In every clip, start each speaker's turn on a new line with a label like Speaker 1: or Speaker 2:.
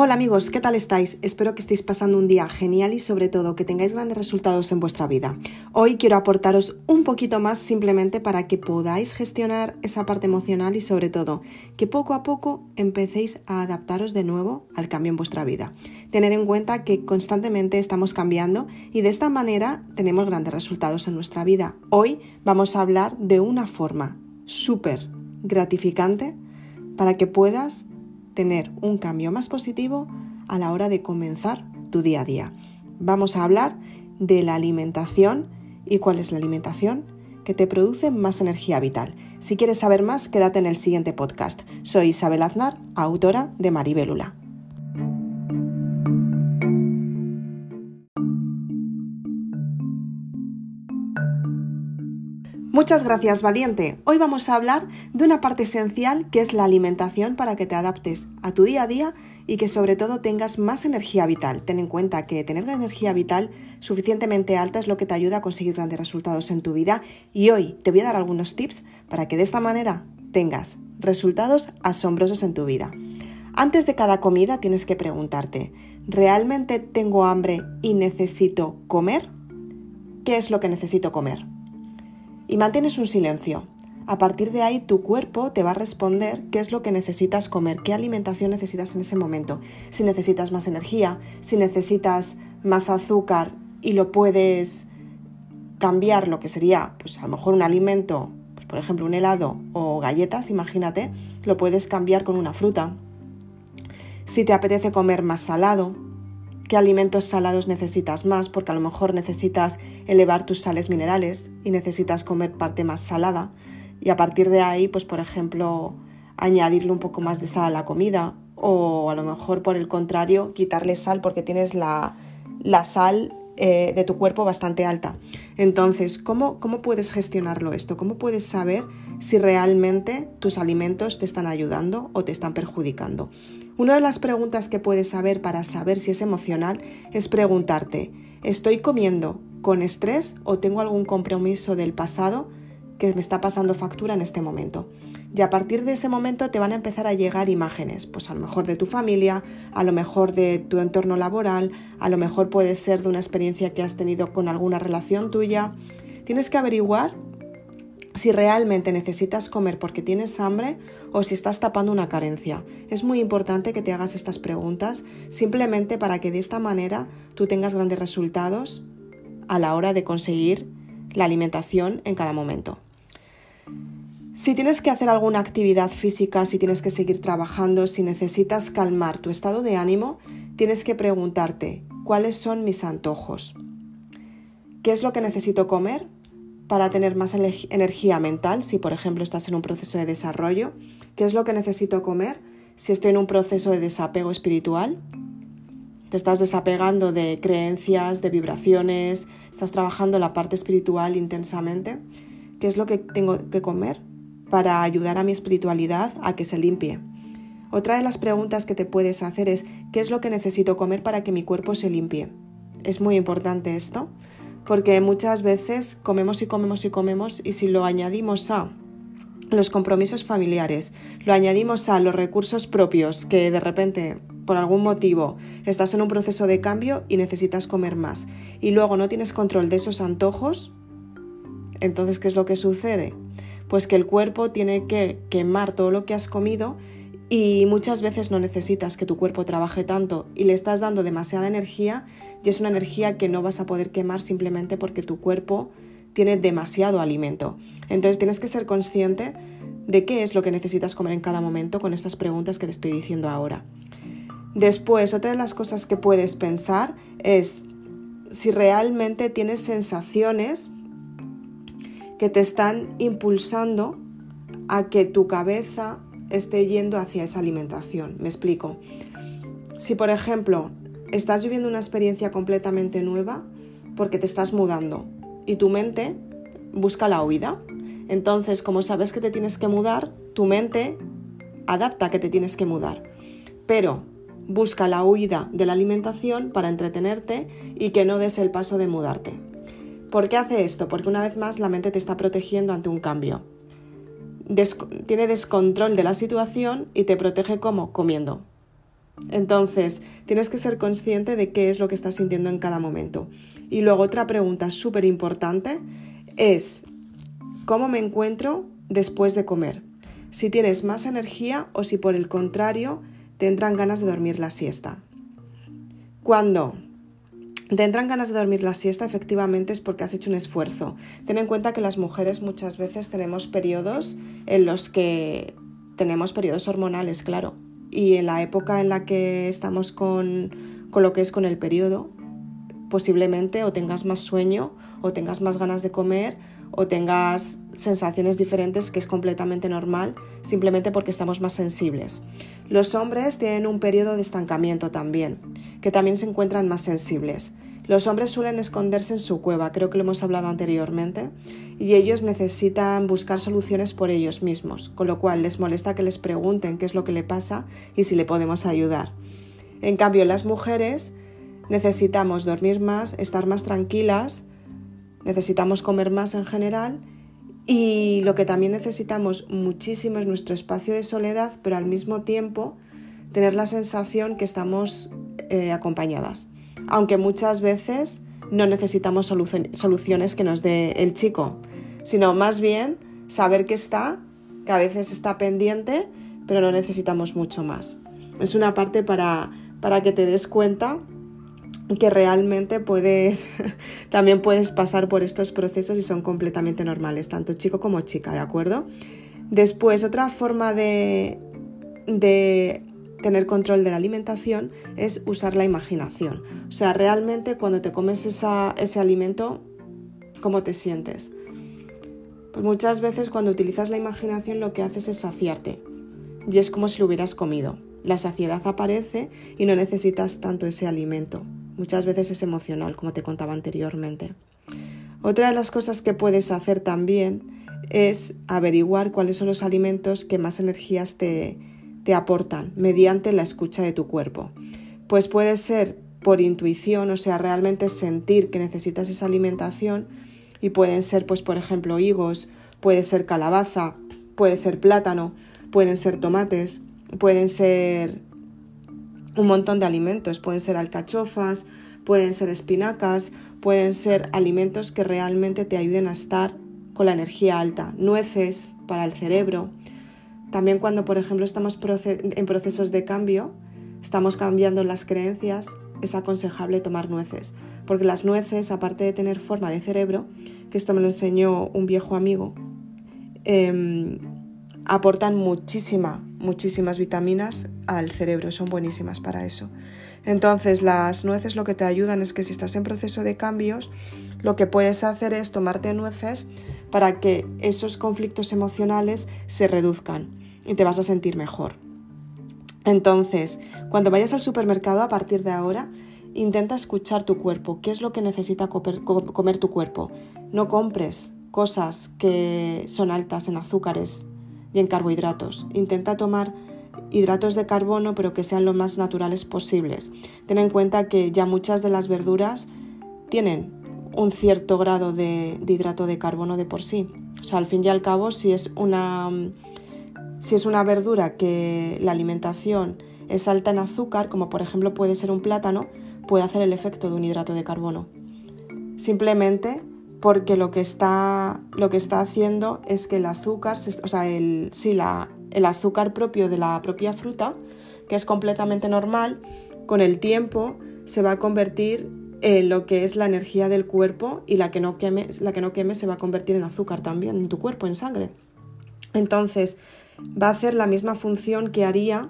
Speaker 1: Hola amigos, ¿qué tal estáis? Espero que estéis pasando un día genial y sobre todo que tengáis grandes resultados en vuestra vida. Hoy quiero aportaros un poquito más simplemente para que podáis gestionar esa parte emocional y sobre todo que poco a poco empecéis a adaptaros de nuevo al cambio en vuestra vida. Tener en cuenta que constantemente estamos cambiando y de esta manera tenemos grandes resultados en nuestra vida. Hoy vamos a hablar de una forma súper gratificante para que puedas tener un cambio más positivo a la hora de comenzar tu día a día. Vamos a hablar de la alimentación y cuál es la alimentación que te produce más energía vital. Si quieres saber más, quédate en el siguiente podcast. Soy Isabel Aznar, autora de Maribélula. Muchas gracias, valiente. Hoy vamos a hablar de una parte esencial que es la alimentación para que te adaptes a tu día a día y que sobre todo tengas más energía vital. Ten en cuenta que tener una energía vital suficientemente alta es lo que te ayuda a conseguir grandes resultados en tu vida y hoy te voy a dar algunos tips para que de esta manera tengas resultados asombrosos en tu vida. Antes de cada comida tienes que preguntarte, ¿realmente tengo hambre y necesito comer? ¿Qué es lo que necesito comer? Y mantienes un silencio. A partir de ahí tu cuerpo te va a responder qué es lo que necesitas comer, qué alimentación necesitas en ese momento. Si necesitas más energía, si necesitas más azúcar y lo puedes cambiar lo que sería pues a lo mejor un alimento, pues por ejemplo un helado o galletas, imagínate, lo puedes cambiar con una fruta. Si te apetece comer más salado, qué alimentos salados necesitas más, porque a lo mejor necesitas elevar tus sales minerales y necesitas comer parte más salada. Y a partir de ahí, pues por ejemplo, añadirle un poco más de sal a la comida o a lo mejor por el contrario, quitarle sal porque tienes la, la sal eh, de tu cuerpo bastante alta. Entonces, ¿cómo, ¿cómo puedes gestionarlo esto? ¿Cómo puedes saber si realmente tus alimentos te están ayudando o te están perjudicando? Una de las preguntas que puedes saber para saber si es emocional es preguntarte, ¿estoy comiendo con estrés o tengo algún compromiso del pasado que me está pasando factura en este momento? Y a partir de ese momento te van a empezar a llegar imágenes, pues a lo mejor de tu familia, a lo mejor de tu entorno laboral, a lo mejor puede ser de una experiencia que has tenido con alguna relación tuya. Tienes que averiguar si realmente necesitas comer porque tienes hambre o si estás tapando una carencia. Es muy importante que te hagas estas preguntas simplemente para que de esta manera tú tengas grandes resultados a la hora de conseguir la alimentación en cada momento. Si tienes que hacer alguna actividad física, si tienes que seguir trabajando, si necesitas calmar tu estado de ánimo, tienes que preguntarte cuáles son mis antojos. ¿Qué es lo que necesito comer para tener más energía mental, si por ejemplo estás en un proceso de desarrollo, qué es lo que necesito comer si estoy en un proceso de desapego espiritual, te estás desapegando de creencias, de vibraciones, estás trabajando la parte espiritual intensamente, qué es lo que tengo que comer para ayudar a mi espiritualidad a que se limpie. Otra de las preguntas que te puedes hacer es, ¿qué es lo que necesito comer para que mi cuerpo se limpie? Es muy importante esto porque muchas veces comemos y comemos y comemos y si lo añadimos a los compromisos familiares, lo añadimos a los recursos propios que de repente por algún motivo estás en un proceso de cambio y necesitas comer más y luego no tienes control de esos antojos, entonces ¿qué es lo que sucede? Pues que el cuerpo tiene que quemar todo lo que has comido y muchas veces no necesitas que tu cuerpo trabaje tanto y le estás dando demasiada energía y es una energía que no vas a poder quemar simplemente porque tu cuerpo tiene demasiado alimento. Entonces tienes que ser consciente de qué es lo que necesitas comer en cada momento con estas preguntas que te estoy diciendo ahora. Después, otra de las cosas que puedes pensar es si realmente tienes sensaciones que te están impulsando a que tu cabeza esté yendo hacia esa alimentación. Me explico. Si, por ejemplo, estás viviendo una experiencia completamente nueva porque te estás mudando y tu mente busca la huida, entonces, como sabes que te tienes que mudar, tu mente adapta que te tienes que mudar. Pero busca la huida de la alimentación para entretenerte y que no des el paso de mudarte. ¿Por qué hace esto? Porque una vez más la mente te está protegiendo ante un cambio tiene descontrol de la situación y te protege como comiendo. Entonces, tienes que ser consciente de qué es lo que estás sintiendo en cada momento. Y luego otra pregunta súper importante es, ¿cómo me encuentro después de comer? Si tienes más energía o si por el contrario te entran ganas de dormir la siesta. Cuando te entran ganas de dormir la siesta, efectivamente es porque has hecho un esfuerzo. Ten en cuenta que las mujeres muchas veces tenemos periodos en los que tenemos periodos hormonales, claro, y en la época en la que estamos con, con lo que es con el periodo, posiblemente o tengas más sueño o tengas más ganas de comer o tengas sensaciones diferentes que es completamente normal simplemente porque estamos más sensibles. Los hombres tienen un periodo de estancamiento también, que también se encuentran más sensibles. Los hombres suelen esconderse en su cueva, creo que lo hemos hablado anteriormente, y ellos necesitan buscar soluciones por ellos mismos, con lo cual les molesta que les pregunten qué es lo que le pasa y si le podemos ayudar. En cambio, las mujeres necesitamos dormir más, estar más tranquilas, necesitamos comer más en general y lo que también necesitamos muchísimo es nuestro espacio de soledad, pero al mismo tiempo tener la sensación que estamos eh, acompañadas aunque muchas veces no necesitamos soluciones que nos dé el chico, sino más bien saber que está, que a veces está pendiente, pero no necesitamos mucho más. Es una parte para, para que te des cuenta que realmente puedes, también puedes pasar por estos procesos y son completamente normales, tanto chico como chica, ¿de acuerdo? Después, otra forma de, de tener control de la alimentación es usar la imaginación. O sea, realmente cuando te comes ese alimento, ¿cómo te sientes? Pues muchas veces cuando utilizas la imaginación lo que haces es saciarte y es como si lo hubieras comido. La saciedad aparece y no necesitas tanto ese alimento. Muchas veces es emocional, como te contaba anteriormente. Otra de las cosas que puedes hacer también es averiguar cuáles son los alimentos que más energías te, te aportan mediante la escucha de tu cuerpo. Pues puede ser por intuición, o sea, realmente sentir que necesitas esa alimentación y pueden ser, pues, por ejemplo, higos, puede ser calabaza, puede ser plátano, pueden ser tomates, pueden ser un montón de alimentos, pueden ser alcachofas, pueden ser espinacas, pueden ser alimentos que realmente te ayuden a estar con la energía alta, nueces para el cerebro, también cuando, por ejemplo, estamos en procesos de cambio, estamos cambiando las creencias, es aconsejable tomar nueces, porque las nueces, aparte de tener forma de cerebro, que esto me lo enseñó un viejo amigo, em, aportan muchísima, muchísimas vitaminas al cerebro, son buenísimas para eso. Entonces, las nueces lo que te ayudan es que si estás en proceso de cambios, lo que puedes hacer es tomarte nueces para que esos conflictos emocionales se reduzcan y te vas a sentir mejor. Entonces, cuando vayas al supermercado a partir de ahora, intenta escuchar tu cuerpo, qué es lo que necesita comer tu cuerpo. No compres cosas que son altas en azúcares y en carbohidratos. Intenta tomar hidratos de carbono, pero que sean lo más naturales posibles. Ten en cuenta que ya muchas de las verduras tienen un cierto grado de, hidrato de carbono de por sí. O sea, al fin y al cabo, si es una, si es una verdura que la alimentación es alta en azúcar, como por ejemplo puede ser un plátano, puede hacer el efecto de un hidrato de carbono. Simplemente porque lo que está, lo que está haciendo es que el azúcar, o sea, el, sí, la, el azúcar propio de la propia fruta, que es completamente normal, con el tiempo se va a convertir en lo que es la energía del cuerpo y la que no queme, la que no queme se va a convertir en azúcar también en tu cuerpo, en sangre. Entonces, va a hacer la misma función que haría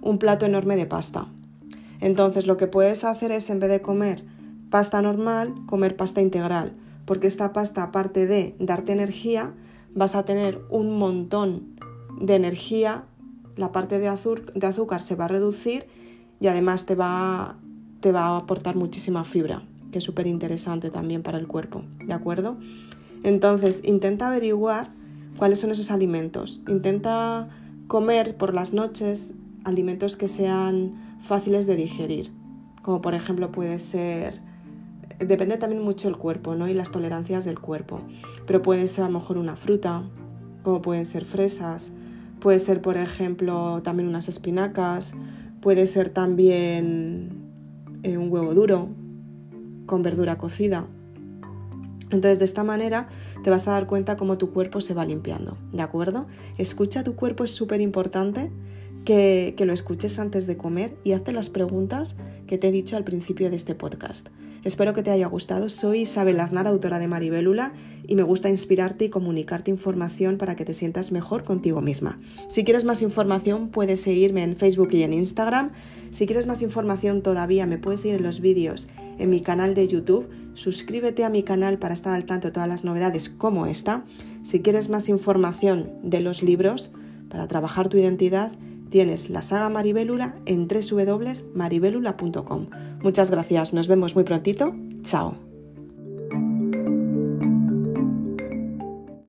Speaker 1: un plato enorme de pasta. Entonces, lo que puedes hacer es, en vez de comer pasta normal, comer pasta integral, porque esta pasta, aparte de darte energía, vas a tener un montón de energía, la parte de, de azúcar se va a reducir y además te va, te va a aportar muchísima fibra, que es súper interesante también para el cuerpo, ¿de acuerdo? Entonces, intenta averiguar cuáles son esos alimentos. Intenta comer por las noches alimentos que sean fáciles de digerir, como por ejemplo puede ser depende también mucho del cuerpo ¿no? y las tolerancias del cuerpo, pero puede ser a lo mejor una fruta, como pueden ser fresas, puede ser, por ejemplo, también unas espinacas, puede ser también eh, un huevo duro con verdura cocida. Entonces, de esta manera te vas a dar cuenta cómo tu cuerpo se va limpiando, ¿de acuerdo? Escucha tu cuerpo, es súper importante que, que, lo escuches antes de comer y hazte las preguntas que te he dicho al principio de este podcast. Espero que te haya gustado. Soy Isabel Aznar, autora de Maribélula, y me gusta inspirarte y comunicarte información para que te sientas mejor contigo misma. Si quieres más información, puedes seguirme en Facebook y en Instagram. Si quieres más información todavía, me puedes seguir en los vídeos en mi canal de YouTube. Suscríbete a mi canal para estar al tanto de todas las novedades como esta. Si quieres más información de los libros para trabajar tu identidad, tienes la saga Maribélula en www.maribélula.com. Muchas gracias, nos vemos muy prontito. Chao.